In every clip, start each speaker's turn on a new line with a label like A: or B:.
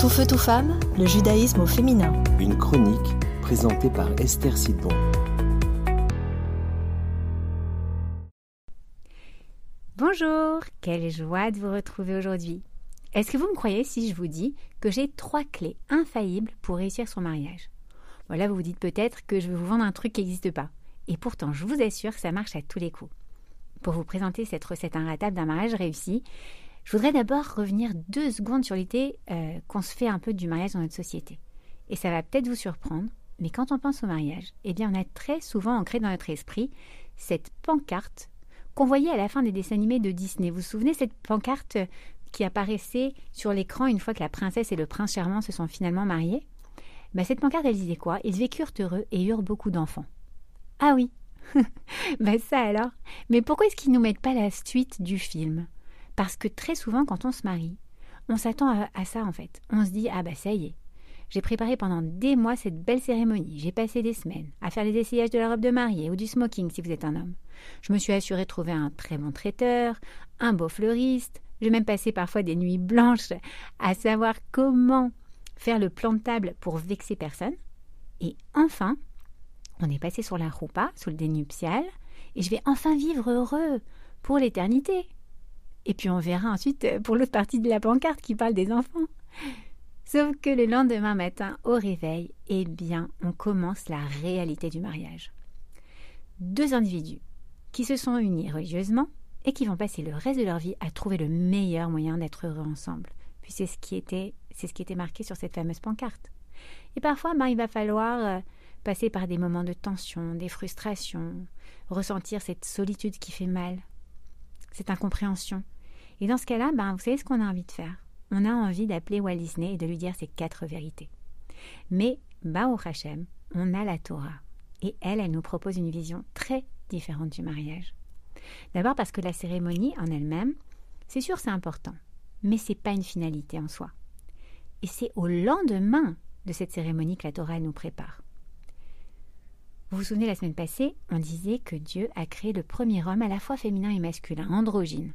A: Tout feu, tout femme, le judaïsme au féminin.
B: Une chronique présentée par Esther Sidbon.
C: Bonjour, quelle joie de vous retrouver aujourd'hui. Est-ce que vous me croyez si je vous dis que j'ai trois clés infaillibles pour réussir son mariage? Voilà, vous vous dites peut-être que je vais vous vendre un truc qui n'existe pas. Et pourtant, je vous assure que ça marche à tous les coups. Pour vous présenter cette recette inratable d'un mariage réussi, je voudrais d'abord revenir deux secondes sur l'idée euh, qu'on se fait un peu du mariage dans notre société. Et ça va peut-être vous surprendre, mais quand on pense au mariage, eh bien on a très souvent ancré dans notre esprit cette pancarte qu'on voyait à la fin des dessins animés de Disney. Vous vous souvenez cette pancarte qui apparaissait sur l'écran une fois que la princesse et le prince charmant se sont finalement mariés? Bah, Cette pancarte, elle disait quoi? Ils vécurent heureux et eurent beaucoup d'enfants. Ah oui Bah ça alors? Mais pourquoi est-ce qu'ils nous mettent pas la suite du film? Parce que très souvent, quand on se marie, on s'attend à, ça en fait. On se dit Ah bah ça y est, j'ai préparé pendant des mois cette belle cérémonie. J'ai passé des semaines à faire les essayages de la robe de mariée ou du smoking si vous êtes un homme. Je me suis assuré de trouver un très bon traiteur, un beau fleuriste. J'ai même passé parfois des nuits blanches à savoir comment faire le plan de table pour vexer personne. Et enfin, on est passé sur la roupa, sous le dénuptial, et je vais enfin vivre heureux pour l'éternité. Et puis on verra ensuite euh, pour l'autre partie de la pancarte qui parle des enfants. Sauf que le lendemain matin, au réveil, eh bien, on commence la réalité du mariage. Deux individus qui se sont unis religieusement et qui vont passer le reste de leur vie à trouver le meilleur moyen d'être heureux ensemble. Puis c'est ce qui était, c'est ce qui était marqué sur cette fameuse pancarte. Et parfois, ben, il va falloir euh, passer par des moments de tension, des frustrations, ressentir cette solitude qui fait mal, cette incompréhension, et dans ce cas-là, ben, vous savez ce qu'on a envie de faire? On a envie d'appeler Walt Disney et de lui dire ses quatre vérités. Mais, au Hashem, on a la Torah. Et elle, elle nous propose une vision très différente du mariage. D'abord parce que la cérémonie en elle-même, c'est sûr, c'est important, mais c'est pas une finalité en soi. Et c'est au lendemain de cette cérémonie que la Torah nous prépare. Vous vous souvenez, la semaine passée, on disait que Dieu a créé le premier homme à la fois féminin et masculin, androgyne.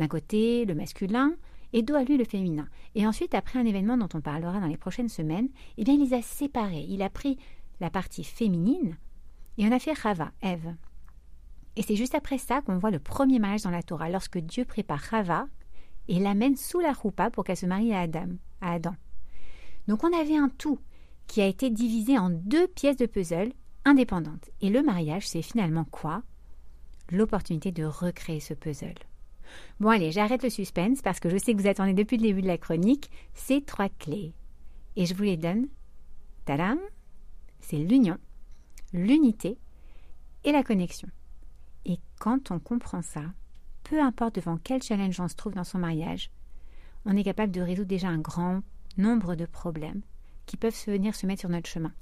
C: D'un côté, le masculin, et dos à lui le féminin. Et ensuite, après un événement dont on parlera dans les prochaines semaines, eh bien, il les a séparés. Il a pris la partie féminine et on a fait Rava, Ève. Et c'est juste après ça qu'on voit le premier mariage dans la Torah, lorsque Dieu prépare Rava et l'amène sous la roupa pour qu'elle se marie à Adam, à Adam. Donc on avait un tout qui a été divisé en deux pièces de puzzle indépendantes. Et le mariage, c'est finalement quoi? L'opportunité de recréer ce puzzle. Bon allez, j'arrête le suspense parce que je sais que vous attendez depuis le début de la chronique ces trois clés. Et je vous les donne. Tadam C'est l'union, l'unité et la connexion. Et quand on comprend ça, peu importe devant quel challenge on se trouve dans son mariage, on est capable de résoudre déjà un grand nombre de problèmes qui peuvent venir se mettre sur notre chemin.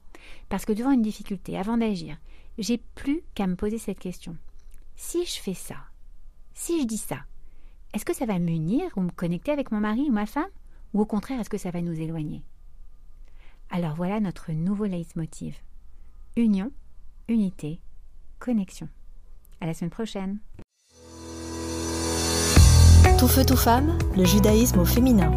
C: Parce que devant une difficulté, avant d'agir, j'ai plus qu'à me poser cette question. Si je fais ça, si je dis ça, est-ce que ça va m'unir ou me connecter avec mon mari ou ma femme? Ou au contraire, est-ce que ça va nous éloigner? Alors voilà notre nouveau leitmotiv. Union, unité, connexion. À la semaine prochaine.
A: Tout feu, tout femme, le judaïsme au féminin.